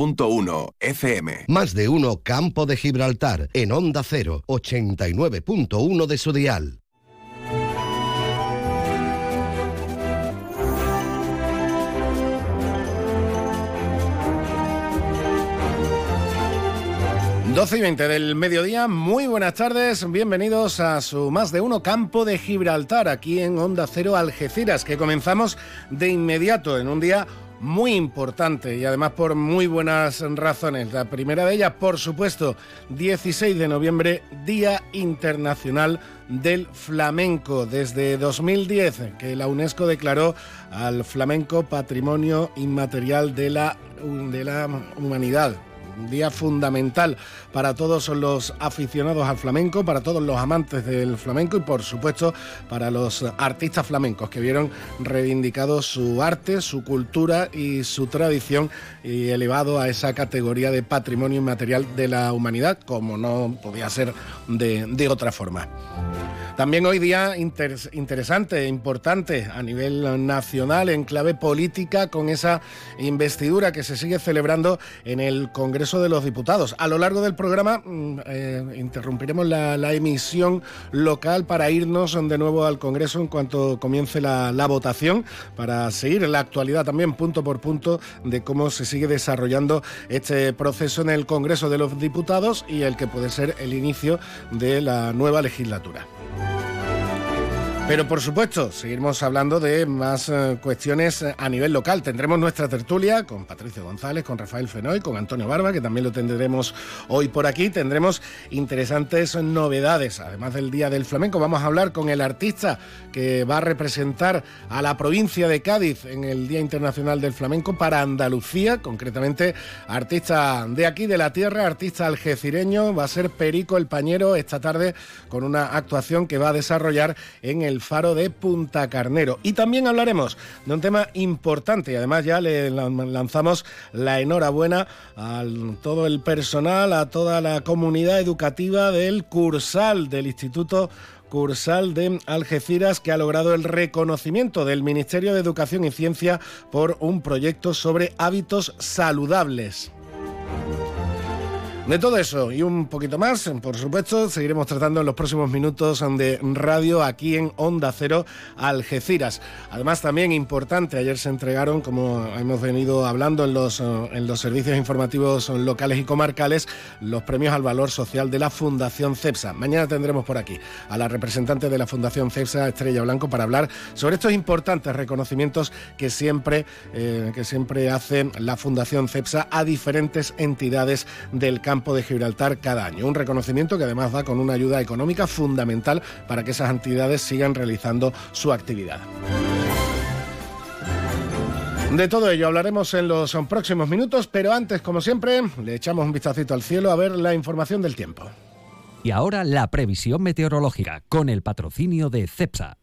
101.1 FM. Más de uno Campo de Gibraltar en Onda 0, 89.1 de su dial. Doce y 20 del mediodía, muy buenas tardes, bienvenidos a su más de uno campo de Gibraltar, aquí en Onda Cero Algeciras, que comenzamos de inmediato en un día muy importante y además por muy buenas razones. La primera de ellas, por supuesto, 16 de noviembre, Día Internacional del Flamenco. Desde 2010, que la UNESCO declaró al flamenco Patrimonio Inmaterial de la, de la Humanidad un día fundamental para todos los aficionados al flamenco, para todos los amantes del flamenco y por supuesto para los artistas flamencos que vieron reivindicado su arte, su cultura y su tradición y elevado a esa categoría de patrimonio inmaterial de la humanidad, como no podía ser de, otra forma. También hoy día interesante, importante a nivel nacional, en clave política, con esa investidura que se sigue celebrando en el Congreso de los Diputados. A lo largo del programa mm, eh, interrumpiremos la, emisión local para irnos de nuevo al Congreso en cuanto comience la, la votación, para seguir la actualidad también punto por punto de cómo se sigue desarrollando este proceso en el Congreso de los Diputados y el que puede ser el inicio de la nueva legislatura. Pero por supuesto, seguiremos hablando de más eh, cuestiones eh, a nivel local. Tendremos nuestra tertulia con Patricio González, con Rafael Fenoy, con Antonio Barba, que también lo tendremos hoy por aquí. Tendremos interesantes novedades. Además del Día del Flamenco, vamos a hablar con el artista que va a representar a la provincia de Cádiz en el Día Internacional del Flamenco para Andalucía, concretamente artista de aquí, de la tierra, artista algecireño. Va a ser Perico el Pañero esta tarde con una actuación que va a desarrollar en el faro de Punta Carnero. Y también hablaremos de un tema importante y además ya le lanzamos la enhorabuena a todo el personal, a toda la comunidad educativa del Cursal del Instituto Cursal de Algeciras que ha logrado el reconocimiento del Ministerio de Educación y Ciencia por un proyecto sobre hábitos saludables. De todo eso y un poquito más, por supuesto, seguiremos tratando en los próximos minutos de radio aquí en Onda Cero Algeciras. Además, también importante, ayer se entregaron, como hemos venido hablando en los, en los servicios informativos locales y comarcales, los premios al valor social de la Fundación CEPSA. Mañana tendremos por aquí a la representante de la Fundación CEPSA, Estrella Blanco, para hablar sobre estos importantes reconocimientos que siempre, eh, que siempre hace la Fundación CEPSA a diferentes entidades del campo de Gibraltar cada año. Un reconocimiento que además va con una ayuda económica fundamental para que esas entidades sigan realizando su actividad. De todo ello hablaremos en los próximos minutos, pero antes, como siempre, le echamos un vistacito al cielo a ver la información del tiempo. Y ahora la previsión meteorológica con el patrocinio de CEPSA.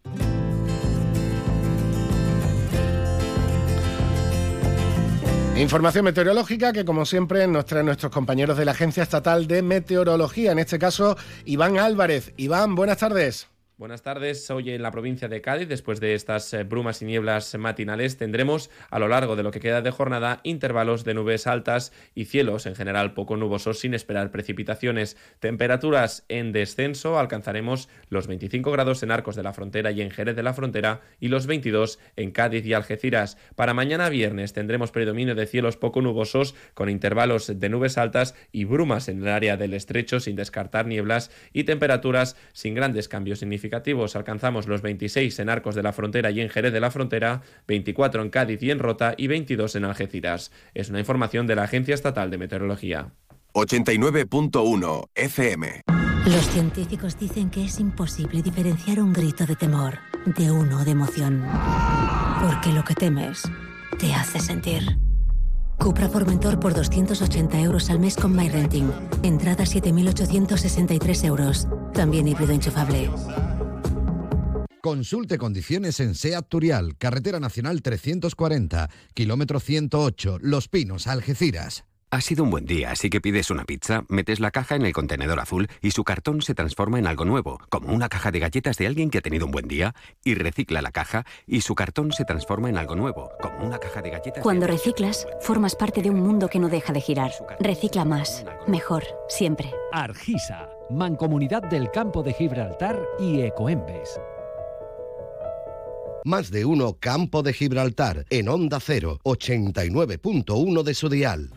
Información meteorológica que como siempre nos traen nuestros compañeros de la Agencia Estatal de Meteorología, en este caso Iván Álvarez. Iván, buenas tardes. Buenas tardes. Hoy en la provincia de Cádiz, después de estas eh, brumas y nieblas matinales, tendremos a lo largo de lo que queda de jornada intervalos de nubes altas y cielos en general poco nubosos sin esperar precipitaciones. Temperaturas en descenso, alcanzaremos los 25 grados en Arcos de la Frontera y en Jerez de la Frontera y los 22 en Cádiz y Algeciras. Para mañana viernes tendremos predominio de cielos poco nubosos con intervalos de nubes altas y brumas en el área del estrecho sin descartar nieblas y temperaturas sin grandes cambios significativos alcanzamos los 26 en Arcos de la Frontera y en Jerez de la Frontera, 24 en Cádiz y en Rota y 22 en Algeciras. Es una información de la Agencia Estatal de Meteorología. 89.1 FM. Los científicos dicen que es imposible diferenciar un grito de temor de uno de emoción. Porque lo que temes te hace sentir. Cupra Formentor por 280 euros al mes con MyRenting. Entrada 7.863 euros. También híbrido enchufable. Consulte condiciones en SEAT Turial, Carretera Nacional 340, kilómetro 108, Los Pinos, Algeciras. Ha sido un buen día, así que pides una pizza, metes la caja en el contenedor azul y su cartón se transforma en algo nuevo, como una caja de galletas de alguien que ha tenido un buen día, y recicla la caja y su cartón se transforma en algo nuevo, como una caja de galletas. Cuando reciclas, formas parte de un mundo que no deja de girar. Recicla más, mejor, siempre. Argisa, Mancomunidad del Campo de Gibraltar y Ecoembes. Más de uno Campo de Gibraltar en Onda 0, 89.1 de su dial.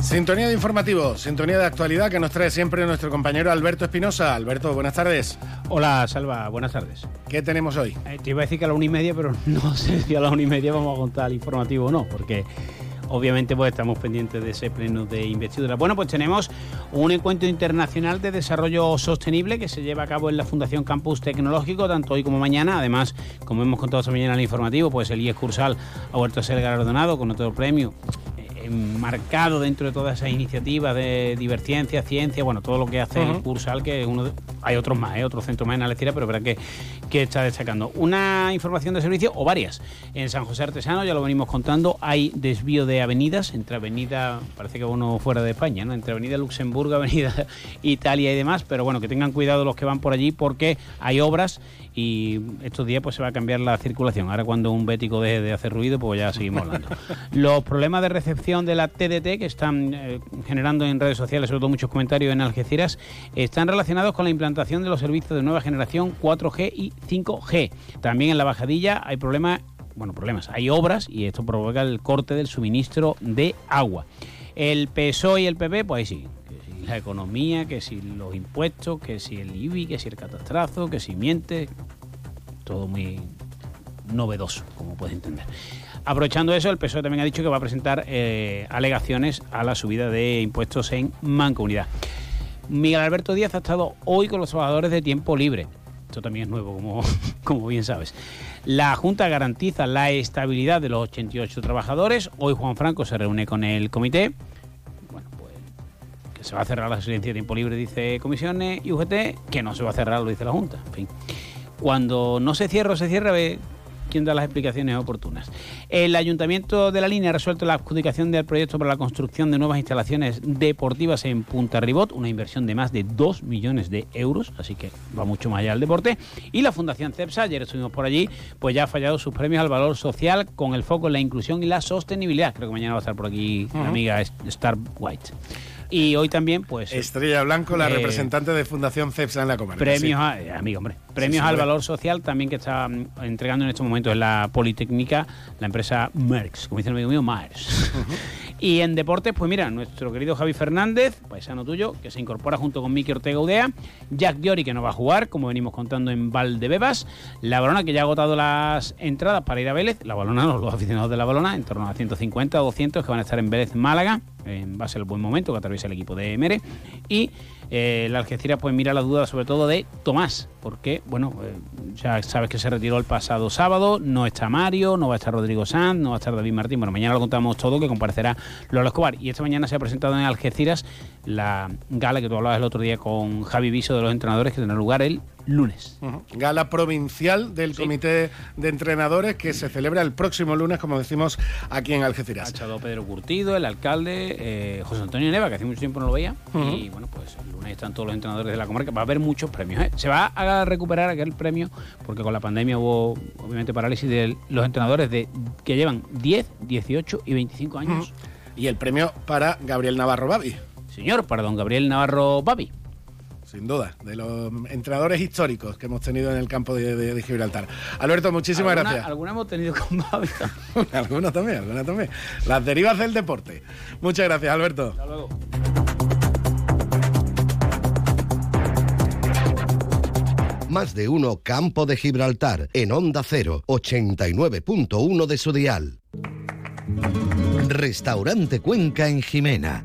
Sintonía de informativo, sintonía de actualidad que nos trae siempre nuestro compañero Alberto Espinosa. Alberto, buenas tardes. Hola, Salva, buenas tardes. ¿Qué tenemos hoy? Eh, te iba a decir que a la una y media, pero no sé si a la una y media vamos a contar el informativo o no, porque obviamente pues estamos pendientes de ese pleno de investidura. Bueno, pues tenemos un encuentro internacional de desarrollo sostenible que se lleva a cabo en la Fundación Campus Tecnológico, tanto hoy como mañana. Además, como hemos contado esta mañana en el informativo, pues el IES Cursal ha vuelto a ser galardonado con otro premio marcado dentro de todas esas iniciativas de divergencia, ciencia, bueno, todo lo que hace el Cursal, que uno hay otros más, ¿eh? otros centros más en Algeciras, pero verá que, que está destacando. Una información de servicio, o varias. En San José Artesano, ya lo venimos contando, hay desvío de avenidas, entre avenida, parece que uno fuera de España, ¿no? Entre avenida Luxemburgo, avenida Italia y demás, pero bueno, que tengan cuidado los que van por allí porque hay obras y estos días pues se va a cambiar la circulación. Ahora cuando un bético deje de hacer ruido, pues ya seguimos hablando. Los problemas de recepción de la TDT que están eh, generando en redes sociales, sobre todo muchos comentarios en Algeciras, están relacionados con la implantación de los servicios de nueva generación 4G y 5G. También en la bajadilla hay problemas, bueno, problemas, hay obras y esto provoca el corte del suministro de agua. El PSOE y el PP, pues ahí sí, la economía, que si los impuestos, que si el IBI, que si el catastrazo, que si miente, todo muy novedoso, como puedes entender. Aprovechando eso, el PSOE también ha dicho que va a presentar eh, alegaciones a la subida de impuestos en Mancomunidad. Miguel Alberto Díaz ha estado hoy con los trabajadores de tiempo libre. Esto también es nuevo, como, como bien sabes. La Junta garantiza la estabilidad de los 88 trabajadores. Hoy Juan Franco se reúne con el comité se va a cerrar la residencia de tiempo libre, dice comisiones y UGT, que no se va a cerrar, lo dice la Junta. En fin. Cuando no se cierra se cierra, ve quién da las explicaciones oportunas. El Ayuntamiento de la Línea ha resuelto la adjudicación del proyecto para la construcción de nuevas instalaciones deportivas en Punta Ribot, una inversión de más de 2 millones de euros, así que va mucho más allá del deporte. Y la Fundación CEPSA, ayer estuvimos por allí, pues ya ha fallado sus premios al valor social con el foco en la inclusión y la sostenibilidad. Creo que mañana va a estar por aquí mi amiga Star White. Y hoy también, pues. Estrella Blanco, la eh, representante de Fundación CEPSA en la comarca. Premios, eh, amigo, hombre. Premios al valor social también que está mm, entregando en estos momentos en la Politécnica la empresa Merckx, como dice el amigo mío, Mars. Y en deportes, pues mira, nuestro querido Javi Fernández, paisano tuyo, que se incorpora junto con Miki Ortega Udea, Jack Diori, que no va a jugar, como venimos contando en Valdebebas, la Balona, que ya ha agotado las entradas para ir a Vélez, la Balona, los aficionados de la Balona, en torno a 150 o 200 que van a estar en Vélez Málaga, va a ser el buen momento que atraviesa el equipo de Mere, y eh, la Algeciras pues mira la duda sobre todo de Tomás, porque bueno, eh, ya sabes que se retiró el pasado sábado, no está Mario, no va a estar Rodrigo Sanz, no va a estar David Martín, bueno, mañana lo contamos todo que comparecerá Lola Escobar y esta mañana se ha presentado en Algeciras la gala que tú hablabas el otro día con Javi Viso de los entrenadores que tendrá lugar el lunes. Gala provincial del Comité de Entrenadores que se celebra el próximo lunes, como decimos, aquí en Algeciras. Ha echado Pedro Curtido, el alcalde, eh, José Antonio Neva, que hace mucho tiempo no lo veía, y bueno, pues el lunes están todos los entrenadores de la comarca. Va a haber muchos premios. ¿eh? Se va a recuperar aquel premio porque con la pandemia hubo, obviamente, parálisis de los entrenadores de que llevan 10, 18 y 25 años. Y el premio para Gabriel Navarro Babi. Señor, para don Gabriel Navarro Babi sin duda, de los entrenadores históricos que hemos tenido en el campo de, Gibraltar. Alberto, muchísimas gracias. Alguna hemos tenido con Babi. algunas también, algunas también. Las derivas del deporte. Muchas gracias, Alberto. Hasta luego. Más de uno Campo de Gibraltar en Onda 0, 89.1 de su dial. Restaurante Cuenca en Jimena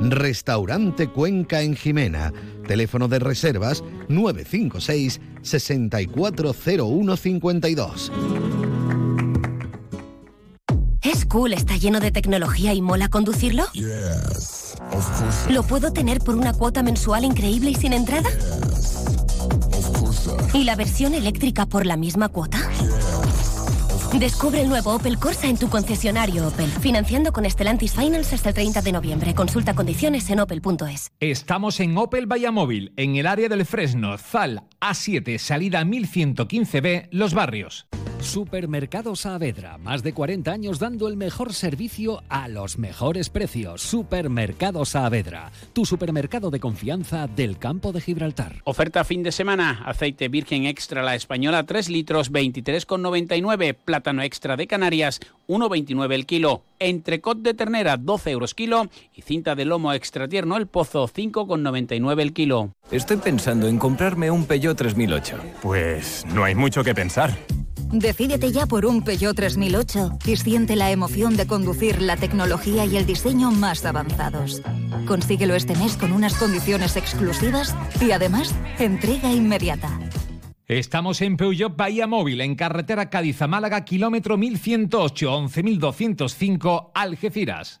Restaurante Cuenca en Jimena. Teléfono de reservas 956 640152. ¿Es cool, está lleno de tecnología y mola conducirlo? ¿Lo puedo tener por una cuota mensual increíble y sin entrada? ¿Y la versión eléctrica por la misma cuota? Descubre el nuevo Opel Corsa en tu concesionario Opel, financiando con Stellantis Finance hasta el 30 de noviembre. Consulta condiciones en opel.es. Estamos en Opel Vallamóvil, en el área del Fresno, Zal, A7, salida 1115B, Los Barrios. Supermercado Saavedra, más de 40 años dando el mejor servicio a los mejores precios. Supermercado Saavedra, tu supermercado de confianza del campo de Gibraltar. Oferta fin de semana, aceite virgen extra la española 3 litros 23,99, plátano extra de Canarias 1,29 el kilo, entrecot de ternera 12 euros kilo y cinta de lomo extra tierno el pozo 5,99 el kilo. Estoy pensando en comprarme un Peugeot 3008. Pues no hay mucho que pensar. Decídete ya por un Peugeot 3008 y siente la emoción de conducir la tecnología y el diseño más avanzados. Consíguelo este mes con unas condiciones exclusivas y además entrega inmediata. Estamos en Peugeot Bahía Móvil, en carretera Cádiz a Málaga, kilómetro 1108, 11205, Algeciras.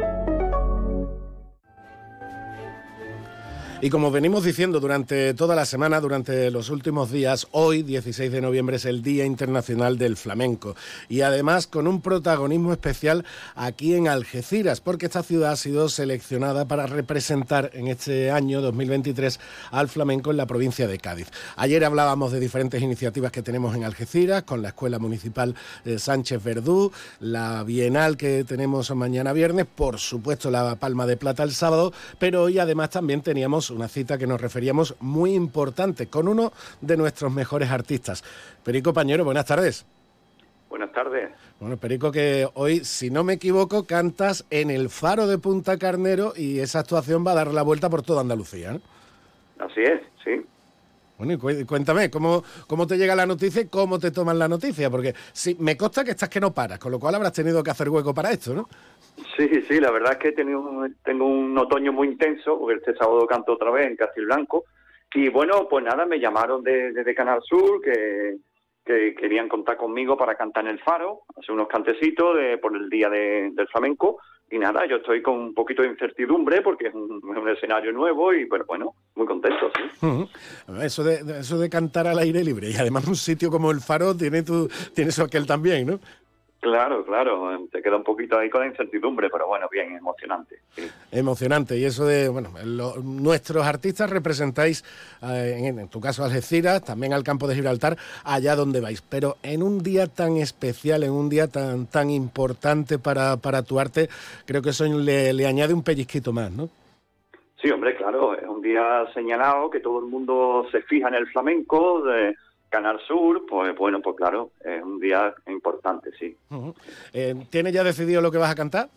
Y como venimos diciendo durante toda la semana, durante los últimos días, hoy, 16 de noviembre, es el Día Internacional del Flamenco. Y además con un protagonismo especial aquí en Algeciras, porque esta ciudad ha sido seleccionada para representar en este año 2023 al flamenco en la provincia de Cádiz. Ayer hablábamos de diferentes iniciativas que tenemos en Algeciras, con la Escuela Municipal de Sánchez Verdú, la Bienal que tenemos mañana viernes, por supuesto la Palma de Plata el sábado, pero hoy además también teníamos una cita que nos referíamos muy importante con uno de nuestros mejores artistas. Perico Pañero, buenas tardes. Buenas tardes. Bueno, Perico, que hoy, si no me equivoco, cantas en el Faro de Punta Carnero y esa actuación va a dar la vuelta por toda Andalucía. Así es, sí. Bueno, y cuéntame, ¿cómo, ¿cómo te llega la noticia y cómo te toman la noticia? Porque sí, me consta que estás que no paras, con lo cual habrás tenido que hacer hueco para esto, ¿no? Sí, sí, la verdad es que he tenido, tengo un otoño muy intenso, porque este sábado canto otra vez en Castilblanco. Y bueno, pues nada, me llamaron desde de, Canal Sur que, que querían contar conmigo para cantar en el Faro, hacer unos cantecitos de, por el Día del Flamenco. Y nada, yo estoy con un poquito de incertidumbre porque es un, escenario nuevo y pero bueno, muy contento. Eso de, eso de cantar al aire libre y además un sitio como el Faro tiene tu, tiene eso aquel también, ¿no? Claro, claro, te queda un poquito ahí con la incertidumbre, pero bueno, bien, emocionante. Emocionante, y eso de, bueno, nuestros artistas representáis, eh, en, tu caso Algeciras, también al campo de Gibraltar, allá donde vais, pero en un día tan especial, en un día tan, tan importante para, para tu arte, creo que eso le, le añade un pellizquito más, ¿no? Sí, hombre, claro, es un día señalado que todo el mundo se fija en el flamenco, de Canal Sur, pues bueno, pues claro, es un día importante, sí. Eh, ¿Tienes ya decidido lo que vas a cantar?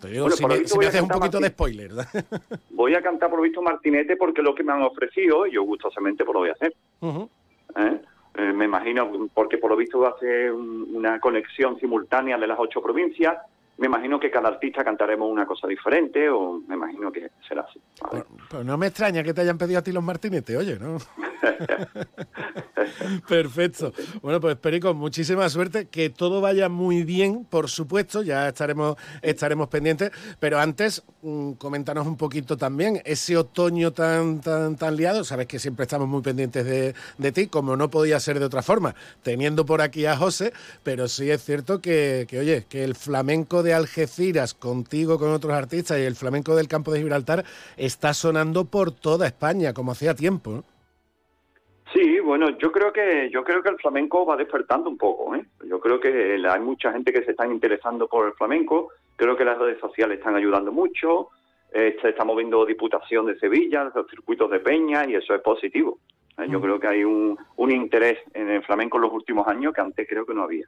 Te digo, si, me, haces un poquito de spoiler. voy a cantar por visto Martinete porque es lo que me han ofrecido y yo gustosamente pues lo voy a hacer. ¿Eh? Eh, me imagino, porque por lo visto va a ser una conexión simultánea de las ocho provincias, me imagino que cada artista cantaremos una cosa diferente o me imagino que será así. Pero, no me extraña que te hayan pedido a ti los martinetes, oye, ¿no? Perfecto. Bueno, pues Perico, muchísima suerte, que todo vaya muy bien, por supuesto, ya estaremos, estaremos pendientes, pero antes, mm, coméntanos un poquito también, ese otoño tan, tan, tan liado, sabes que siempre estamos muy pendientes de, de ti, como no podía ser de otra forma, teniendo por aquí a José, pero sí es cierto que, que, oye, que el flamenco de Algeciras, contigo, con otros artistas, y el flamenco del campo de Gibraltar, está sonando por toda España, como hacía tiempo. Sí, bueno, yo creo que yo creo que el flamenco va despertando un poco. ¿eh? Yo creo que hay mucha gente que se está interesando por el flamenco. Creo que las redes sociales están ayudando mucho. Eh, se está moviendo Diputación de Sevilla, los circuitos de Peña y eso es positivo. Eh, Yo Mm. creo que hay un, un interés en el flamenco en los últimos años que antes creo que no había.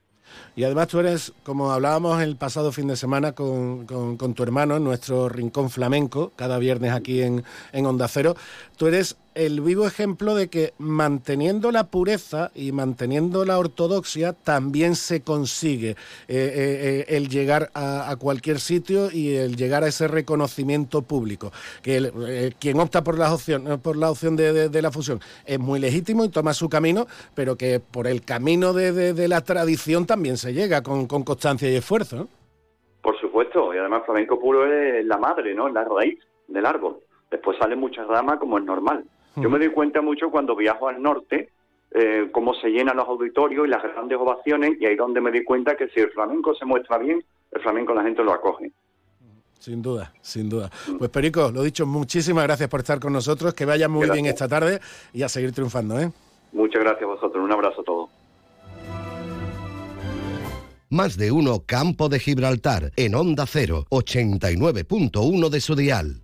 Y además tú eres, como hablábamos el pasado fin de semana con, con- con tu hermano en nuestro rincón flamenco, cada viernes aquí en, en Onda Cero, tú eres el vivo ejemplo de que manteniendo la pureza y manteniendo la ortodoxia también se consigue eh, eh, eh, el llegar a, cualquier sitio y el llegar a ese reconocimiento público. Que quien opta por la opción, por la opción de, la fusión es muy legítimo y toma su camino, pero que por el camino de, la tradición también se llega con, con constancia y esfuerzo. Por supuesto, y además flamenco puro es la madre, ¿no? La raíz del árbol. Después salen muchas ramas como es normal. Yo me doy cuenta mucho cuando viajo al norte, eh, cómo se llenan los auditorios y las grandes ovaciones, y ahí es donde me doy cuenta que si el flamenco se muestra bien, el flamenco la gente lo acoge. Sin duda, sin duda. Pues Perico, lo dicho, muchísimas gracias por estar con nosotros, que vaya muy bien esta tarde y a seguir triunfando. ¿eh? Muchas gracias a vosotros, un abrazo a todos. Más de uno Campo de Gibraltar en Onda 0, 89.1 de su dial.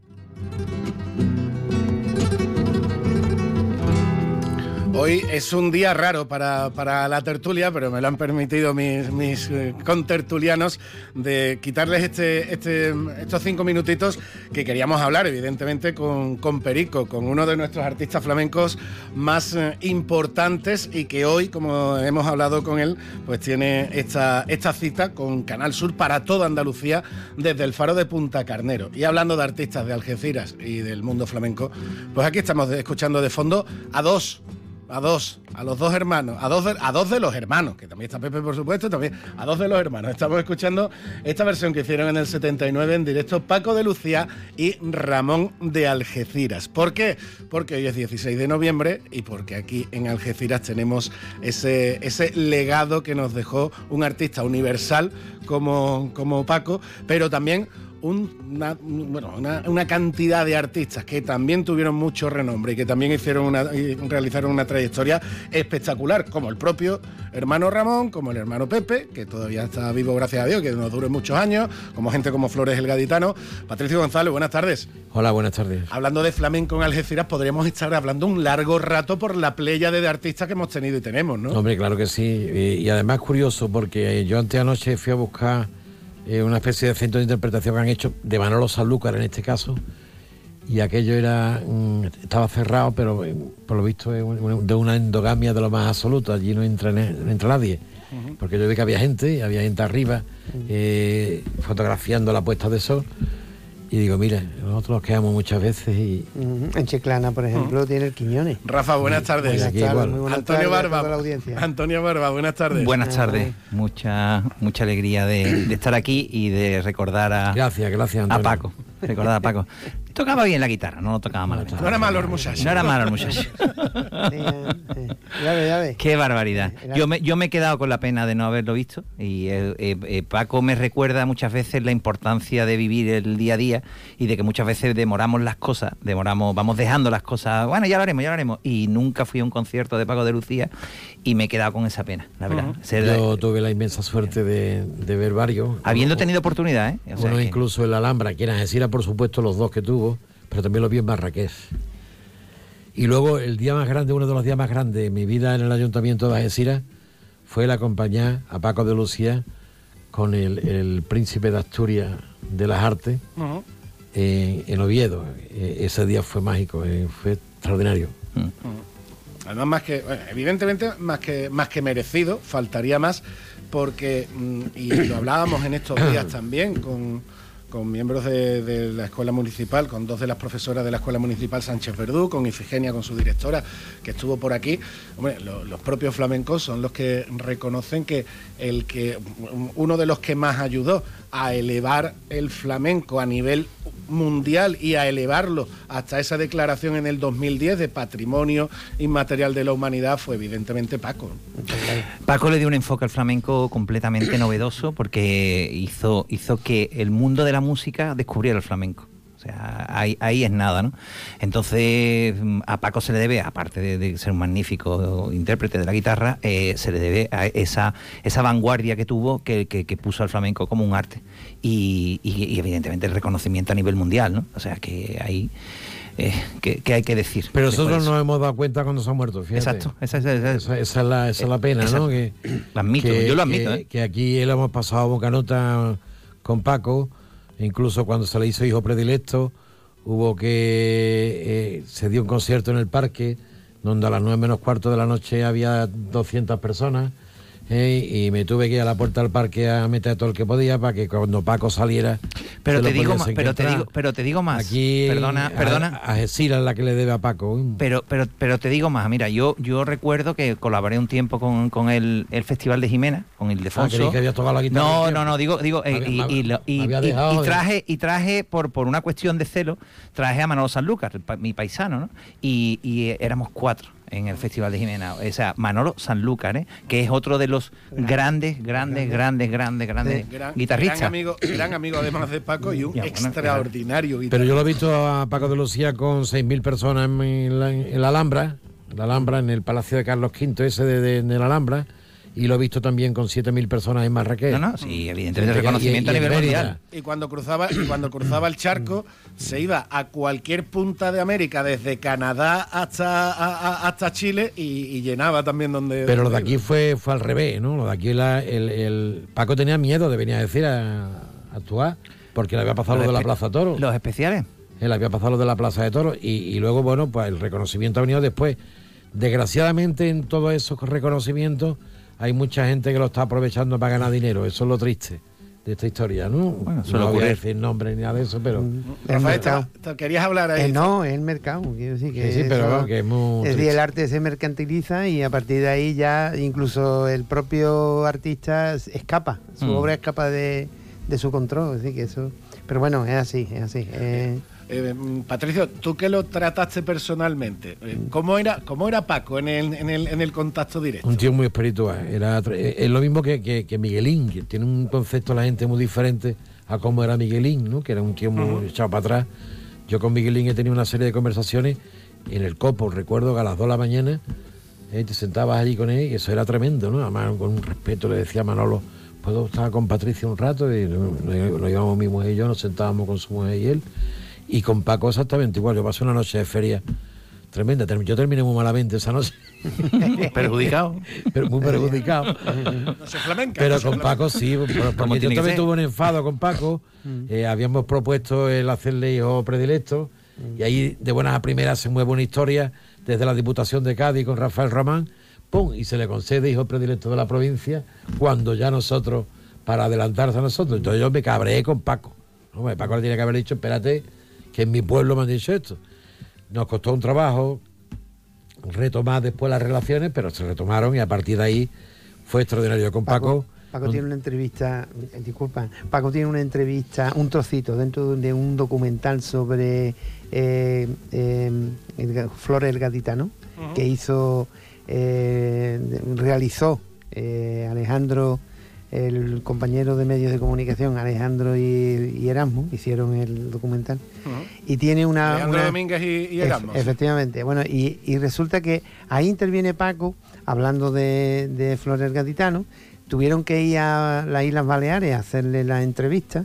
Hoy es un día raro para, para la tertulia, pero me lo han permitido mis, mis eh, contertulianos de quitarles este, este, estos cinco minutitos que queríamos hablar, evidentemente, con, con Perico, con uno de nuestros artistas flamencos más eh, importantes y que hoy, como hemos hablado con él, pues tiene esta, esta cita con Canal Sur para toda Andalucía desde el faro de Punta Carnero. Y hablando de artistas de Algeciras y del mundo flamenco, pues aquí estamos escuchando de fondo a dos a dos, a los dos hermanos, a dos, de, a dos de los hermanos, que también está Pepe, por supuesto, también a dos de los hermanos. Estamos escuchando esta versión que hicieron en el 79 en directo Paco de Lucía y Ramón de Algeciras. ¿Por qué? Porque hoy es 16 de noviembre y porque aquí en Algeciras tenemos ese, ese legado que nos dejó un artista universal como, como Paco, pero también una, bueno, una, una cantidad de artistas que también tuvieron mucho renombre y que también hicieron una, realizaron una trayectoria espectacular, como el propio hermano Ramón, como el hermano Pepe, que todavía está vivo, gracias a Dios, que nos dure muchos años, como gente como Flores el Gaditano. Patricio González, buenas tardes. Hola, buenas tardes. Hablando de flamenco en Algeciras, podríamos estar hablando un largo rato por la playa de artistas que hemos tenido y tenemos, ¿no? Hombre, claro que sí. Y, y además curioso porque yo antes anoche fui a buscar eh, una especie de centro de interpretación que han hecho de Manolo Sanlúcar en este caso. Y aquello era mm, estaba cerrado, pero eh, por lo visto es de una endogamia de lo más absoluto. Allí no entra, no entra nadie. Porque yo vi que había gente, había gente arriba eh, fotografiando la puesta de sol. Y digo, mira, nosotros nos quedamos muchas veces y. En Chiclana, por ejemplo, tiene el Quiñones. Rafa, buenas tardes. Buenas aquí tardes, igual. muy buenas Antonio tardes a Barba. toda la audiencia. Antonio Barba, buenas tardes. Buenas tardes, mucha mucha alegría de, de estar aquí y de recordar a, Gracias, gracias, a Antonio. Paco. Recordar a Paco. Tocaba bien la guitarra, no lo tocaba mal. No era malo el muchacho. No era malo el muchacho. Ya ves, ya ves. Qué barbaridad. Era- Yo me, yo me he quedado con la pena de no haberlo visto y eh, eh, eh, Paco me recuerda muchas veces la importancia de vivir el día a día y de que muchas veces demoramos las cosas, demoramos, vamos dejando las cosas, bueno, ya lo haremos, ya lo haremos. Y nunca fui a un concierto de Paco de Lucía y me he quedado con esa pena, la verdad. Ser- Yo tuve la inmensa suerte de, de ver varios. habiendo tenido oportunidad, ¿eh? O sea Uno que- incluso en la Alhambra, que en Algeciras, por supuesto, los dos que tuvo, pero también lo vi en Marrakech. Y luego el día más grande, uno de los días más grandes de mi vida en el Ayuntamiento de Algeciras, fue el acompañar a Paco de Lucía con el, el príncipe de Asturias de las Artes en, en Oviedo. Eh, ese día fue mágico, eh, fue extraordinario. Además, más que, bueno, evidentemente, más que, más que merecido, faltaría más, porque, mm, y lo hablábamos en estos días también con, con miembros de, la escuela municipal, con dos de las profesoras de la escuela municipal Sánchez Verdú, con Ifigenia, con su directora, que estuvo por aquí. Hombre, lo- los propios flamencos son los que reconocen que el que uno de los que más ayudó a elevar el flamenco a nivel mundial y a elevarlo hasta esa declaración en el 2010 de patrimonio inmaterial de la humanidad fue evidentemente Paco. Paco le dio un enfoque al flamenco completamente novedoso porque hizo, hizo que el mundo de la música descubriera el flamenco. Sea, ahí, ahí es nada, ¿no? Entonces, mm, a Paco se le debe, aparte de, de ser un magnífico intérprete de la guitarra, eh, se le debe a esa, esa vanguardia que tuvo que, que- que puso al flamenco como un arte. Y, y- y evidentemente el reconocimiento a nivel mundial, ¿no? O sea, que ahí... eh, que, que hay que decir. Pero nosotros nos hemos dado cuenta cuando se ha muerto, fíjate. Exacto, esa, esa- esa- Esa, esa es, la, esa es la pena, Esa- ¿no? Que, lo admito, que- yo lo admito, que- ¿eh? que aquí lo hemos pasado boca nota con Paco, incluso cuando se le hizo hijo predilecto, hubo que. eh, se dio un concierto en el parque, donde a las nueve menos cuarto de la noche había 200 personas. Eh, y me tuve que ir a la puerta del parque a meter todo el que podía para que cuando Paco saliera. Pero te digo más, pero te digo, pero te digo más. Aquí perdona, a- perdona. A, Gesira es la que le debe a Paco. Pero, pero, pero te digo más, mira, yo, yo recuerdo que colaboré un tiempo con, con el, el Festival de Jimena, con el Ah, Ildefonso. creí que había tocado la guitarra No, no, no, digo, digo, eh, y, había- y lo- y- me y- y de- traje, y traje por, por una cuestión de celo, traje a Manolo Sanlúcar, mi paisano, ¿no? Y, y, eh, éramos cuatro en el Festival de Jimena. O sea, Manolo Sanlúcar, ¿eh? que es otro de los grandes, grandes, grandes, grandes, grandes Gran, guitarristas. gran amigo, gran amigo además de Paco y un Ya, bueno, extraordinario Pero guitarrista. yo lo he visto a Paco de Lucía con 6.000 personas en la, en la Alhambra, la Alhambra, en el Palacio de Carlos V, ese de, de- de la Alhambra, y lo he visto también con 7.000 personas en Marrakech. No, no, sí, evidentemente, Y- y- reconocimiento a y en nivel mundial. Y cuando cruzaba, y cuando cruzaba el charco, se iba a cualquier punta de América, desde Canadá hasta, a- a- hasta Chile, y, y llenaba también donde. Pero lo de donde aquí fue, fue al revés, ¿no? Lo de aquí, la- el, el- Paco tenía miedo de venir a decir a, a actuar, porque le había pasado lo Los de la Plaza Toro. Los especiales. Él había pasado lo de la Plaza de Toros y, y luego, bueno, pues el reconocimiento ha venido después. Desgraciadamente en todos esos reconocimientos hay mucha gente que lo está aprovechando para ganar dinero. Eso es lo triste de esta historia, ¿no? Bueno, suele no voy a decir nombre ni nada de eso, pero... Rafael, mercado. te- te querías hablar ahí. Eh, no, es el mercado. Quiero decir que Sí, sí, pero eso- que es muy es decir, el arte se mercantiliza y a partir de ahí ya incluso el propio artista escapa, su Mm. obra escapa de, de su control. Es decir, que eso. Pero bueno, es así, es así. eh, Eh, mm, Patricio, tú que lo trataste personalmente, eh, ¿cómo era, cómo era Paco en el, en el, en el contacto directo? Un tío muy espiritual. Era, eh, es lo mismo que, que- que Miguelín, que tiene un concepto la gente muy diferente a cómo era Miguelín, ¿no? que era un tío muy echado para atrás. Yo con Miguelín he tenido una serie de conversaciones en el copo, recuerdo que a las 2 de la mañana eh, te sentabas allí con él y eso era tremendo, ¿no? Además con un respeto le decía a Manolo, ¿puedo estar con Patricio un rato? Y nos, nos íbamos mi mujer y yo, nos sentábamos con su mujer y él. Y con Paco exactamente igual, yo pasé una noche de feria tremenda. Yo terminé muy malamente esa noche. Perjudicado. Pero muy perjudicado. No se flamenca. Pero no se con flamenca. Paco sí, Como yo también tuve un enfado con Paco. eh, habíamos propuesto el hacerle hijo predilecto. Y ahí de buenas a primeras se mueve una historia desde la Diputación de Cádiz con Rafael Román. ¡Pum! Y se le concede hijo predilecto de la provincia cuando ya nosotros, para adelantarse a nosotros. Entonces yo me cabreé con Paco. Hombre, Paco le tiene que haber dicho, espérate, que en mi pueblo me han dicho esto. Nos costó un trabajo retomar después las relaciones, pero se retomaron y a partir de ahí fue extraordinario. Con Paco, Paco tiene una entrevista, eh, disculpa, Paco tiene una entrevista, un trocito dentro de un documental sobre eh, eh, el Flores el Gaditano, que hizo, eh, realizó eh, Alejandro, el compañero de medios de comunicación, Alejandro y, y Erasmo, hicieron el documental. Y tiene una... Alejandro una- Domínguez y, y Efe- Erasmus. Efectivamente. Bueno, y, y resulta que ahí interviene Paco, hablando de, de Flores Gaditano. Tuvieron que ir a las Islas Baleares a hacerle la entrevista.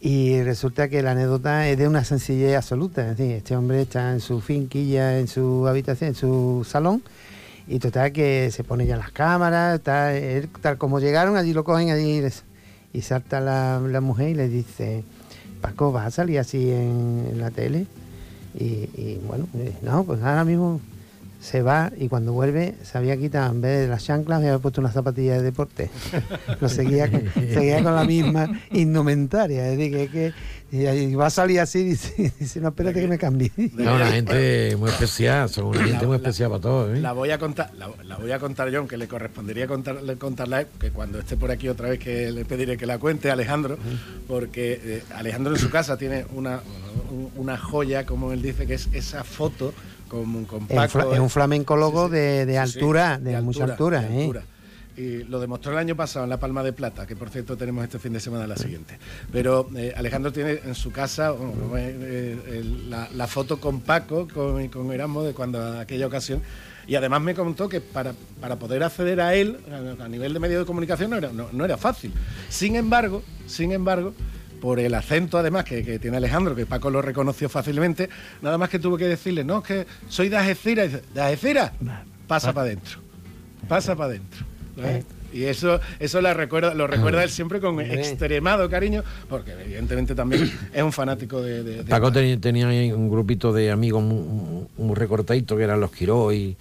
Y resulta que la anécdota es de una sencillez absoluta. Es decir, este hombre está en su finquilla, en su habitación, en su salón. Y total que se pone ya las cámaras, tal, como llegaron, allí lo cogen allí y salta la, la mujer y le dice, Paco, ¿vas a salir así en, en la tele? Y, y bueno, eh, no, pues ahora mismo se va y cuando vuelve se había quitado, en vez de las chanclas, había puesto una zapatilla de deporte. Lo seguía con, seguía con la misma indumentaria. Es decir, que, que y va a salir así y dice, dice, no, espérate que me cambie. No, una gente muy especial, son una gente muy especial para todo. ¿eh? La voy a contar, la, la voy a contar yo, aunque le correspondería contarle, contarla que cuando esté por aquí otra vez que le pediré que la cuente a Alejandro, porque eh, Alejandro en su casa tiene una, un- una joya, como él dice, que es esa foto Es un, es flamencólogo de, altura, de, mucha altura. de ¿eh? altura. Y lo demostró el año pasado en La Palma de Plata, que por cierto tenemos este fin de semana la siguiente. Pero eh, Alejandro tiene en su casa bueno, eh, eh, la, la foto con Paco, con, con Erasmo, de cuando aquella ocasión. Y además me contó que para, para poder acceder a él, a, a nivel de medio de comunicación, no era, no, no era fácil. Sin embargo, sin embargo, por el acento además que, que tiene Alejandro, que Paco lo reconoció fácilmente, nada más que tuve que decirle, no, es que soy de Algeciras, y dice, ¿de Algeciras? Pasa para adentro, pasa para adentro. ¿sabes? Y eso, eso la recuerda, lo recuerda él siempre con extremado cariño, porque evidentemente también es un fanático de... de- de- Paco tenía, tenía ahí un grupito de amigos muy, muy- recortaditos que eran los Quiró y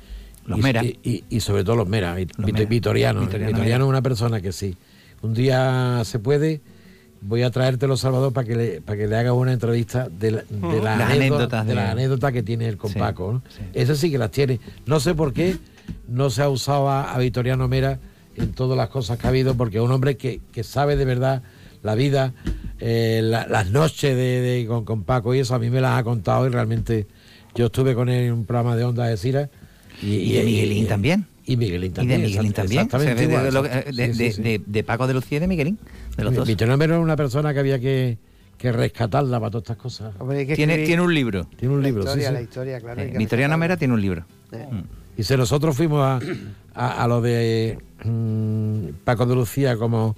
Los y- Mera. y, y- y sobre todo los Mera, y- Los Vito- Mera. Vitoriano. Vitoriano Vitoriano, es una persona que sí. Un día se puede, voy a traértelo Salvador para que le, para que le hagas una entrevista de, la- de las Las anécdotas, de de- las anécdotas que tiene él con Sí, Paco. ¿no? Esas sí que las tiene. No sé por qué no se ha usado a, a Vitoriano Mera en todas las cosas que ha habido, porque es un hombre que, que sabe de verdad la vida, eh, la- las noches de, de- con, con Paco y eso a mí me las ha contado y realmente yo estuve con él en un programa de Onda de Cira. Y de Miguelín también. Y Miguelín Y también. de Miguelín también. Exactamente de- igual, de, lo- exact- de- sí, de- sí, sí. de- de Paco de Lucía y de Miguelín. De los dos. Vitoriano Mera era una persona que había que, que rescatarla para todas estas cosas. Tiene, tiene un libro. Tiene un libro, sí, historia, sí. la historia, claro. Eh, Vitoriano Mera tiene un libro. Y si nosotros fuimos a, a, a lo de mm, Paco de Lucía como,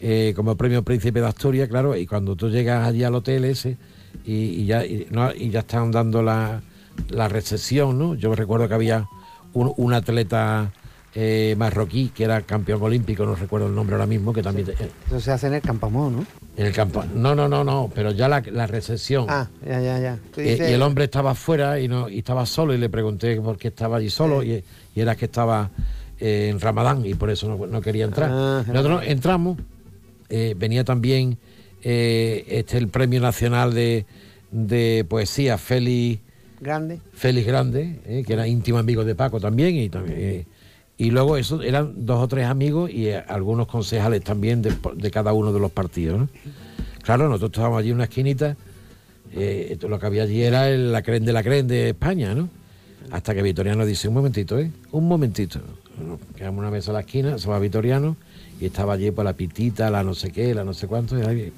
eh, como premio Príncipe de Asturias, claro, y cuando tú llegas allí al hotel ese y, y ya, y, no, y ya están dando la, la recepción, ¿no? Yo recuerdo que había un, un atleta eh, marroquí que era campeón olímpico, no recuerdo el nombre ahora mismo, que también... eh, Eso se hace en el Campamón, ¿no? en el campo. No, no, no, no, pero ya la, la recepción. Ah, ya, ya, ya. Eh, y el hombre estaba afuera y, no, y estaba solo y le pregunté por qué estaba allí solo y, y era que estaba en Ramadán y por eso no, no quería entrar. Ah, Nosotros entramos, venía también este el Premio Nacional de, de Poesía Félix, Grande. Félix Grande, eh, que era íntimo amigo de Paco también y también... eh, y luego eso eran dos o tres amigos y eh, algunos concejales también de, de cada uno de los partidos. ¿no? Claro, nosotros estábamos allí en una esquinita, eh, esto- lo que había allí era el- la cren de la cren de España, ¿no? Hasta que Vitoriano dice, un momentito, ¿eh? Un momentito. Bueno, Quedamos una mesa a la esquina, se va Vitoriano y estaba allí por la pitita, la no sé qué, la no sé cuánto, y ahí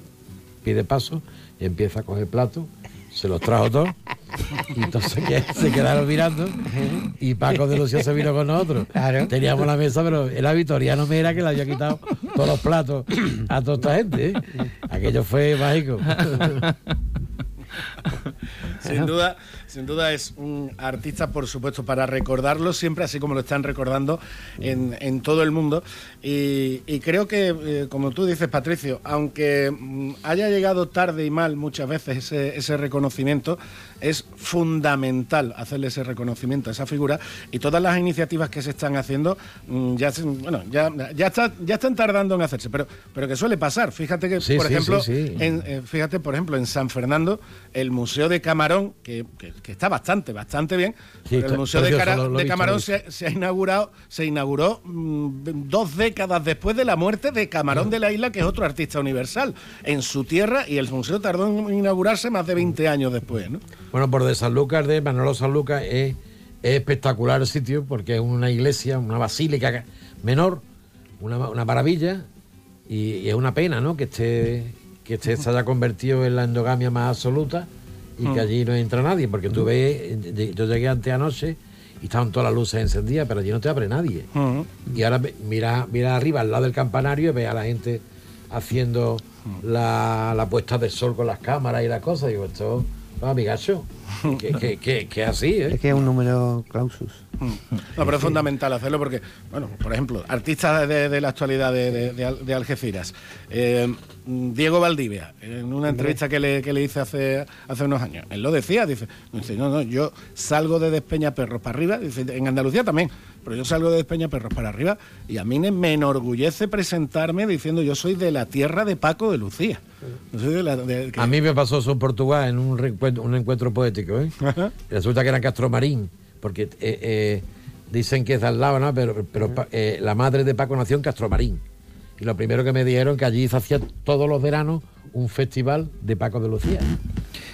pide paso y empieza a coger plato, se los trajo todos y entonces se quedaron mirando y Paco de Lucía se vino con nosotros. Teníamos la mesa, pero era Vitoriano Mera que le había quitado todos los platos a toda esta gente. ¿eh? Aquello fue mágico. Sin duda, sin duda es un artista, por supuesto, para recordarlo siempre, así como lo están recordando en, todo el mundo. Y, creo que, eh, como tú dices, Patricio, aunque mm, haya llegado tarde y mal muchas veces ese reconocimiento, es fundamental hacerle ese reconocimiento a esa figura y todas las iniciativas que se están haciendo mm, ya, bueno, ya, ya, está- ya están tardando en hacerse, pero, pero que suele pasar. Fíjate que, Sí, por sí, ejemplo, sí, en- eh, fíjate, por ejemplo, en San Fernando, el Museo de Camarón, que, que- que está bastante, bastante bien, pero el Museo de, Cara- Camarón se ha inaugurado, se inauguró mm, dos décadas después de la muerte de Camarón de la Isla, que es otro artista universal, en su tierra, y el museo tardó en inaugurarse más de 20 años después, ¿no? Bueno, por de San Lucas, de Manolo San Lucas, es, es espectacular el sitio porque es una iglesia, una basílica menor, una, una maravilla, y, y es una pena, ¿no? Que esté, que esté, se haya convertido en la endogamia más absoluta y que Mm. allí no entra nadie, porque tú ves, eh, yo llegué antes anoche y estaban todas las luces encendidas, pero allí no te abre nadie. Y ahora mira, mira arriba, al lado del campanario, y ve a la gente haciendo la, la puesta del sol con las cámaras y las cosas. Digo, esto, no, amigacho, que, que, que, que así, ¿eh? Es que es un número clausus. No, pero es fundamental hacerlo porque, bueno, por ejemplo, artistas de, de la actualidad de, de- de Al- de Algeciras. Eh, Diego Valdivia, en una entrevista que le, que le hice hace, hace unos años, él lo decía, dice, dice, no, no, yo salgo de Despeñaperros para arriba, dice, en Andalucía también, pero yo salgo de Despeñaperros para arriba y a mí me- me enorgullece presentarme diciendo yo soy de la tierra de Paco de Lucía. Yo soy de la- de- que- A mí me pasó eso en Portugal en un un encuentro poético, ¿eh? Resulta que era Castromarín, porque eh, eh, dicen que es de al lado, ¿no? Pero, eh, la madre de Paco nació en Castromarín. Y lo primero que me dijeron que allí se hacía todos los veranos un festival de Paco de Lucía.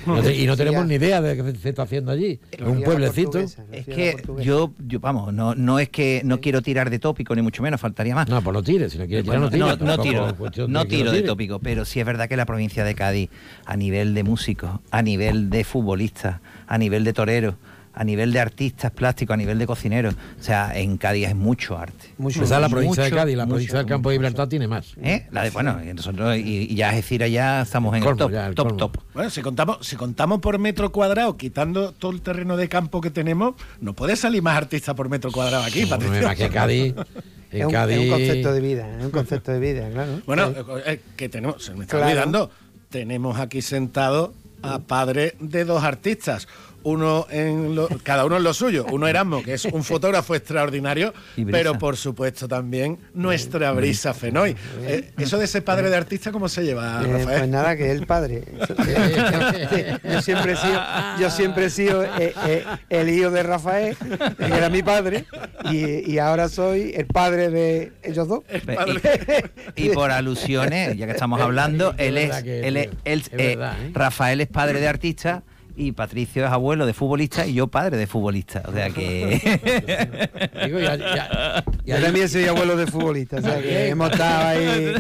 No te- y no tenemos ni idea de qué se está haciendo allí. Es un pueblecito. Es que yo, yo, vamos, no, no es que no quiero tirar de tópico, ni mucho menos, faltaría más. No, pues no tires, si no quieres tirar, no no, tampoco tiro, de no no tiro de tópico, pero sí es verdad que la provincia de Cádiz, a nivel de músicos, a nivel de futbolistas, a nivel de toreros, a nivel de artistas plásticos, a nivel de cocineros, o sea, en Cádiz hay mucho arte. Esa es la provincia de Mucho, Cádiz, la mucho, provincia del Campo de Gibraltar tiene más. ¿Eh? La de, bueno, y nosotros, y, y ya Algeciras ya estamos en Colmo, el top, ya, el top. Bueno, si contamos, si contamos por metro cuadrado, quitando todo el terreno de campo que tenemos, no puede salir más artistas por metro cuadrado aquí, Patricio. más que Cádiz. Es un, es un concepto de vida, es un concepto de vida, claro. Bueno, Sí. eh, eh, que tenemos, se me está Claro. olvidando, tenemos aquí sentado a padre de dos artistas. Uno en lo- cada uno en lo suyo. Uno Erasmo, que es un fotógrafo extraordinario, pero por supuesto también nuestra Brisa Fenoy. Eh, eso de ser padre de artista, ¿cómo se lleva, Eh, Rafael? pues nada, que es el padre. yo siempre he sido, yo siempre he sido eh, eh, el hijo de Rafael, que era mi padre, y, y ahora soy el padre de ellos dos. Y por alusiones, ya que estamos hablando, Es él es, él es, él- es eh, verdad, ¿eh? Rafael es padre de artista y Patricio es abuelo de futbolista y yo padre de futbolista. O sea que. Digo, ya- ya- Yo también soy abuelo de futbolista, o sea que hemos estado ahí,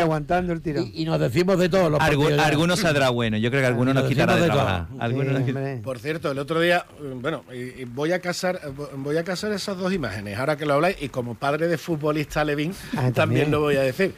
aguantando. el tirón. Y nos decimos de todos los Algu- algunos saldrá bueno. Yo creo que algunos nos Nos quitará de de trabajar. nos Por cierto, el otro día, eh, bueno, y- y voy a casar, eh, vo- voy a casar esas dos imágenes, ahora que lo habláis, y como padre de futbolista Levín, Ah, también. también. lo voy a decir.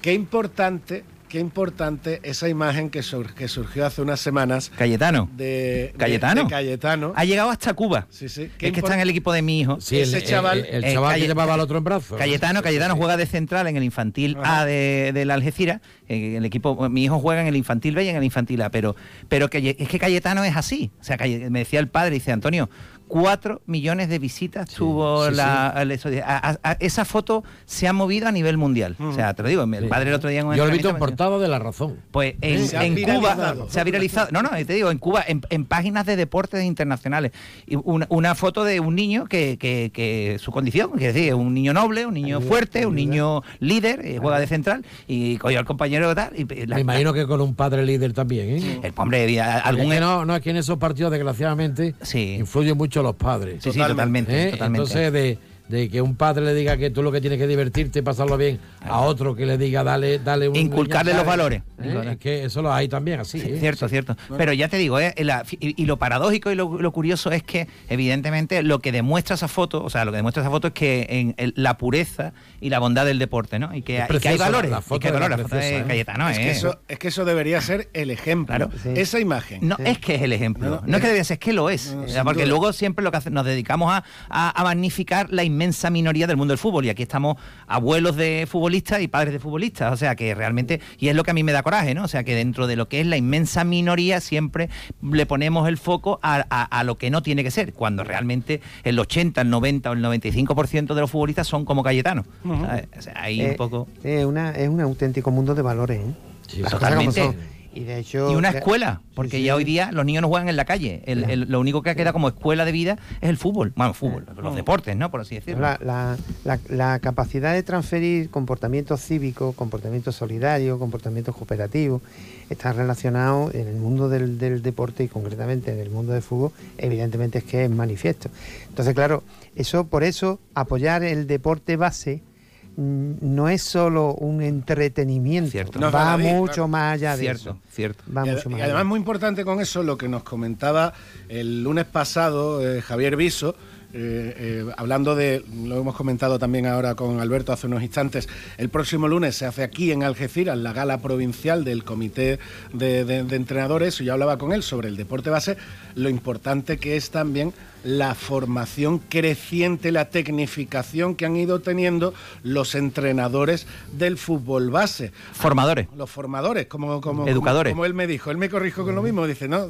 Qué importante, qué importante esa imagen que, sur- que surgió hace unas semanas Cayetano. de, Cayetano. de Cayetano. Ha llegado hasta Cuba. Sí, sí. Es que está en el equipo de mi hijo. Sí, el, Ese chaval- el, el chaval que llevaba al otro en brazos. Cayetano, Cayetano juega de central en el infantil A de, de la Algeciras. eh, el equipo, mi hijo juega en el infantil B y en el infantil A, pero, pero que, es que Cayetano es así. O sea, me decía el padre, dice Antonio, cuatro millones de visitas tuvo sí, la. el- eso- a- a- a- esa foto se ha movido a nivel mundial. O sea, te lo digo, el padre el otro día en Yo lo he visto en portada de La Razón. pues en, Cuba se ha viralizado. No, no, te digo, en Cuba, en, en páginas de deportes internacionales. Y una, una foto de un niño que, que, que su condición, quiere decir, un niño noble, un niño fuerte, un niño líder, eh, juega de central, y cogió al compañero tal. Y, la- Me imagino que con un padre líder también, ¿eh? el hombre, algún. Es que no, no, es que en esos partidos, desgraciadamente, influyen mucho los padres. Sí, sí, totalmente, ¿Eh? totalmente. Entonces, de, de que un padre le diga que tú lo que tienes que divertirte y pasarlo bien, a otro que le diga dale, dale un. Inculcarle los valores. ¿Eh? Es que eso lo hay también así. Sí, ¿eh? cierto, cierto. Pero ya te digo, ¿eh? La- y, y lo paradójico y lo, lo curioso es que, evidentemente, lo que demuestra esa foto, o sea, lo que demuestra esa foto es que en el- la pureza y la bondad del deporte, ¿no? Y que, Es y que hay valores. la y foto que hay valores. La foto preciosa, de ¿eh? Cayetano, es, que eso, es que eso debería ser el ejemplo. Esa imagen. No es que es el ejemplo. No, es que debe ser, es que lo es. No, O sea, sin porque duda. luego siempre lo que hace- nos dedicamos a, a- a magnificar la inmensa minoría del mundo del fútbol. Y aquí estamos abuelos de futbolistas y padres de futbolistas. O sea que realmente, y es lo que a mí me da coraje, ¿no? O sea que dentro de lo que es la inmensa minoría siempre le ponemos el foco a, a- a lo que no tiene que ser, cuando realmente el 80, el 90 o el 95% de los futbolistas son como Cayetano. Ujú. ¿sabes? O sea, ahí Eh, un poco... Es, una, es un auténtico mundo de valores, ¿eh? Como totalmente. Y de hecho. y una escuela, porque sí. ya hoy día los niños no juegan en la calle. El- el- lo único que queda como escuela de vida es el fútbol. Bueno, fútbol, los deportes, ¿no? Por así decirlo. La, la- la- la capacidad de transferir comportamientos cívicos, comportamientos solidarios, comportamientos cooperativos, está relacionado en el mundo del, del deporte y concretamente en el mundo del fútbol, evidentemente es que es manifiesto. Entonces, claro, eso por eso apoyar el deporte base no es solo un entretenimiento, No es va mucho claro. más allá de Cierto, eso. cierto. Va y, mucho más y allá. además muy importante con eso lo que nos comentaba el lunes pasado eh, Javier Viso, eh, eh, hablando de, lo hemos comentado también ahora con Alberto hace unos instantes, el próximo lunes se hace aquí en Algeciras la gala provincial del Comité de, de- de Entrenadores, y yo hablaba con él sobre el deporte base, lo importante que es también la formación creciente, la tecnificación que han ido teniendo los entrenadores del fútbol base. Formadores. Los formadores, como, como, Educadores. como, como él me dijo. Él me corrijo con lo mismo. Dice, no,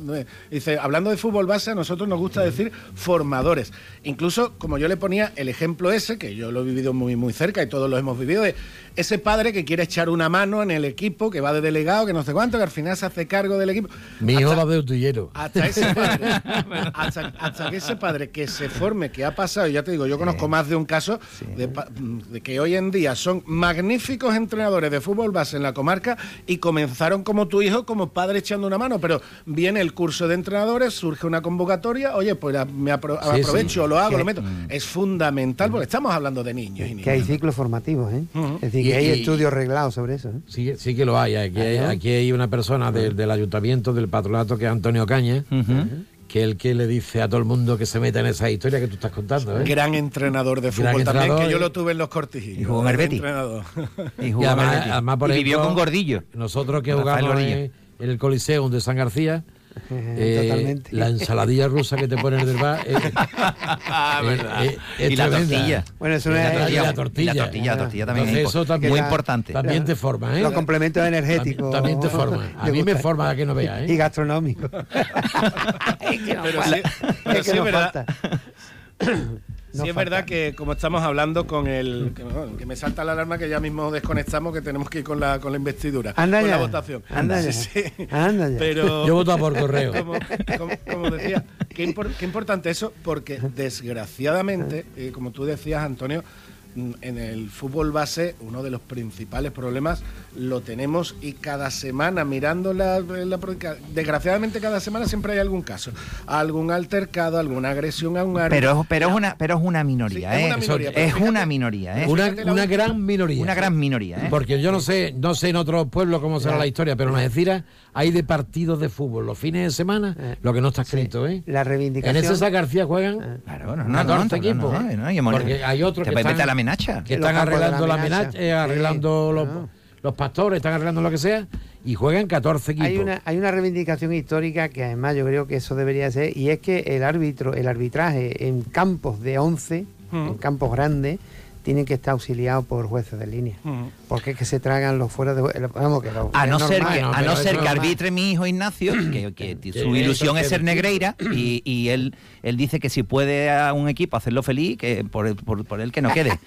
dice, hablando de fútbol base, a nosotros nos gusta decir formadores. Incluso, como yo le ponía el ejemplo ese, que yo lo he vivido muy, muy cerca y todos lo hemos vivido, de ese padre que quiere echar una mano en el equipo, que va de delegado, que no sé cuánto, que al final se hace cargo del equipo. Mi hijo va de utillero. hasta ese padre, hasta, hasta que ese padre que se forme, que ha pasado, y ya te digo, yo conozco más de un caso de, pa- de que hoy en día son magníficos entrenadores de fútbol base en la comarca y comenzaron como tu hijo, como padre echando una mano, pero viene el curso de entrenadores, surge una convocatoria, oye, pues la- me apro- Sí, sí. aprovecho, lo hago, lo meto. Es fundamental porque estamos hablando de niños y niñas. Que hay ciclos formativos, ¿eh? Es decir, Y- que hay y- estudios reglados sobre eso. ¿eh? Sí, sí que lo hay. Aquí, hay, aquí hay una persona del, del ayuntamiento, del patronato, que es Antonio Caña, que es el que le dice a todo el mundo que se meta en esa historia que tú estás contando. ¿eh? Gran entrenador de Gran fútbol también, entrenador que yo y- lo tuve en los cortijillos. Y jugó en el Betis. Y Y jugó el además, además, por Y vivió ejemplo, con Gordillo. Nosotros que Rafael jugamos en, en el Coliseum de San García, eh, Totalmente. la ensaladilla rusa que te ponen del bar eh, verdad. eh, eh, Y la tremenda. tortilla. Bueno, eso Y no la, es- tortilla, y la la tortilla. la tortilla también Entonces es eso también, muy importante. También te forma, ¿eh? Los complementos energéticos. También te forma. A Me mí me forma a que no veas, Y gastronómico. Pero sí, pero Es sí que es nos verdad. Sí, es verdad que como estamos hablando con el... Que, bueno, que me salta la alarma que ya mismo desconectamos, que tenemos que ir con la, con la investidura, Anda con ya. la votación. Anda Sí, ya. sí. Anda ya. Pero... Yo voto por correo. Como, como- como decía, qué, impor- qué importante eso, porque desgraciadamente, eh, como tú decías, Antonio, en el fútbol base uno de los principales problemas lo tenemos y cada semana mirando la, la desgraciadamente cada semana siempre hay algún caso algún altercado alguna agresión a un árbitro Pero, pero, es una, pero es una minoría, Sí, es ¿eh? una minoría, Eso- pero es fíjate- una minoría, ¿eh? Una, gran minoría. Una gran minoría, ¿eh? Porque yo no sé, no sé en otros pueblos cómo será la historia, pero en Algeciras hay de partidos de fútbol los fines de semana, Eh. lo que no está escrito, ¿eh? La En reivindicación. ese San García juegan Claro, no, no, 14 no, equipos. no, no, no, y hemos- porque hay otros que están, la menacha. que En están la arreglando la menacha. eh, arreglando Sí, los, pastores, están arreglando lo que sea, y juegan 14 equipos. Hay una, hay una reivindicación histórica que además yo creo que eso debería ser, y es que el árbitro, el arbitraje en campos de 11, en campos grandes, tienen que estar auxiliados por jueces de línea. Porque es que se tragan los fuera de Vamos, que lo- A no ser que, a no ser arbitre mi hijo Ignacio, que, su ilusión es ser negreira, y, y él, él dice que si puede a un equipo hacerlo feliz, que por, el- por, por él que no quede.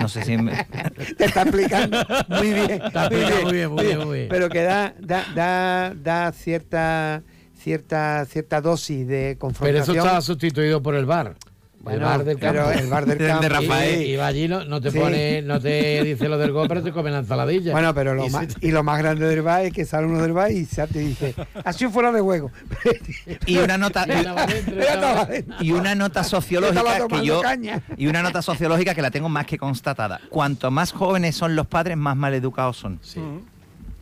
No sé si... me- Te está explicando muy bien. Está explicado muy bien, muy bien, muy bien. Pero que da, da, da, da cierta, cierta, cierta dosis de Pero eso confrontación. está sustituido por el bar. El bar del campo. el bar del De. Rafael. Y, y va allí, no, no te Sí. pone, no te dice lo del gol, pero te come la ensaladilla. Bueno, pero lo Y más, y lo más grande del bar es que sale uno del bar y se te dice, así fuera de juego. Y una nota... Y una nota sociológica que yo caña. y una nota sociológica que la tengo más que constatada. Cuanto más jóvenes son los padres, más mal educados son.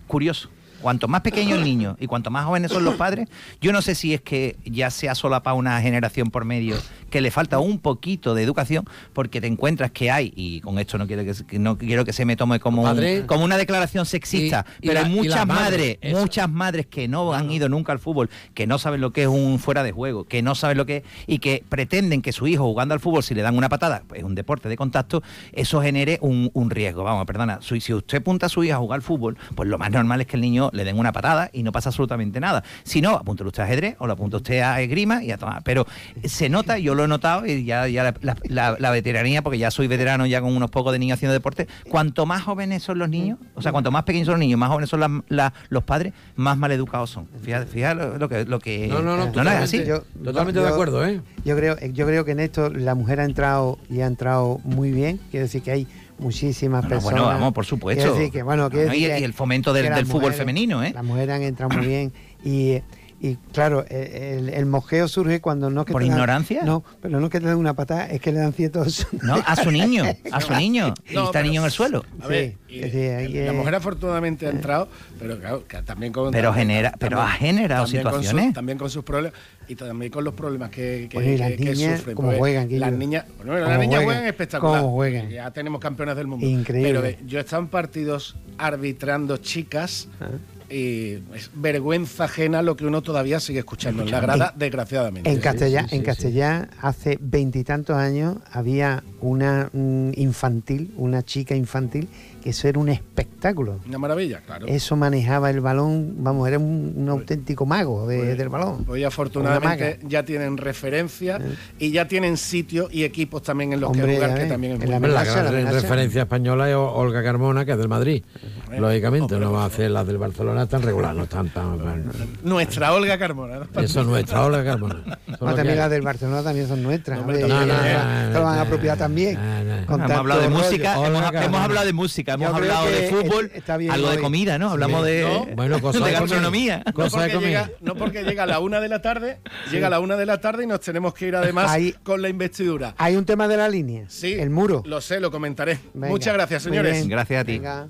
Curioso. Cuanto más pequeño el niño y cuanto más jóvenes son los padres, yo no sé si es que ya se ha solapado una generación por medio que le falta un poquito de educación, porque te encuentras que hay, y con esto no quiero que, no quiero que se me tome como, un- como una declaración sexista, Y- y pero la- hay muchas madre, madres, muchas madres que no han ido nunca al fútbol, que no saben lo que es un fuera de juego, que no saben lo que es y que pretenden que su hijo jugando al fútbol, si le dan una patada, es un deporte de contacto, eso genere un, un riesgo. Vamos, perdona, si usted apunta a su hija a jugar al fútbol, pues lo más normal es que el niño le den una patada y no pasa absolutamente nada. Si no, apúntale usted a ajedrez o lo apunta usted a esgrima y a tomar. Pero se nota, yo lo he notado y ya, ya la, la- la- la veteranía, porque ya soy veterano ya con unos pocos de niños haciendo deporte, cuanto más jóvenes son los niños, o sea, cuanto más pequeños son los niños, más jóvenes son los padres, más mal educados son. Fíjate, fíjate lo, lo que, lo que... No, no, no, es totalmente. así. Yo- Totalmente de acuerdo, ¿eh? Yo creo, yo creo que en esto la mujer ha entrado y ha entrado muy bien. Quiero decir que hay muchísimas No, no, personas. bueno, vamos, por supuesto. Quiero decir que, bueno, quiero No, y- el fomento del- fútbol mujeres- femenino, ¿eh? Las mujeres han entrado muy bien y, Y claro, e, el, el mojeo surge cuando no que ¿Por te dan- ignorancia? no, pero no es que te den una patada, es que le dan ciertos... No, a su niño, a su niño. Y No, está pero- niño en el suelo. A ver, Sí, y- sí, ahí la mujer afortunadamente ha entrado, pero claro, que también con... Pero también- genera- pero ha generado también con sus- situaciones. también con sus problemas y también con los problemas que, que, y las que- que niñas, sufren. ¿cómo porque juegan? Las niñas, bueno, ¿Cómo las niñas juegan? juegan espectacular. ¿Cómo juegan? Ya tenemos campeonas del mundo. Increíble. Pero de- yo he estado en partidos arbitrando chicas Ah. Y es vergüenza ajena lo que uno todavía sigue escuchando en la grada, En- desgraciadamente. En Castellán, en Castellán hace veintitantos años había una mm, infantil, una chica infantil, que eso era un espectáculo. Una maravilla, claro. Eso manejaba el balón, vamos, era un, un auténtico mago de- del balón. Hoy Una afortunadamente ya tienen referencia y ya tienen sitio y equipos también en los Hombre, que jugar, que también es en muy la Hombre, la referencia española es Olga Carmona, que es del Madrid. Lógicamente, no va a hacer las del Barcelona tan regular, no están tan... Nuestra Olga Carmona. ¿no? Eso es nuestra Olga Carmona. Las del Barcelona también son nuestras. hombre, hombre, no, y no, no, no, lo van a no, apropiar también. hemos hablado de música, hemos, no. hablado de música, hemos hablado de fútbol, está bien algo de comida, ¿no? Hablamos de, No. Bueno, cosas de gastronomía. No Cosa de llega, no porque llega a la una de la tarde, llega a la una de la tarde y nos tenemos que ir además con la investidura. Hay un tema de la línea. Sí, El muro. Lo sé, lo comentaré. Venga, Muchas gracias, señores. Gracias a ti. Venga.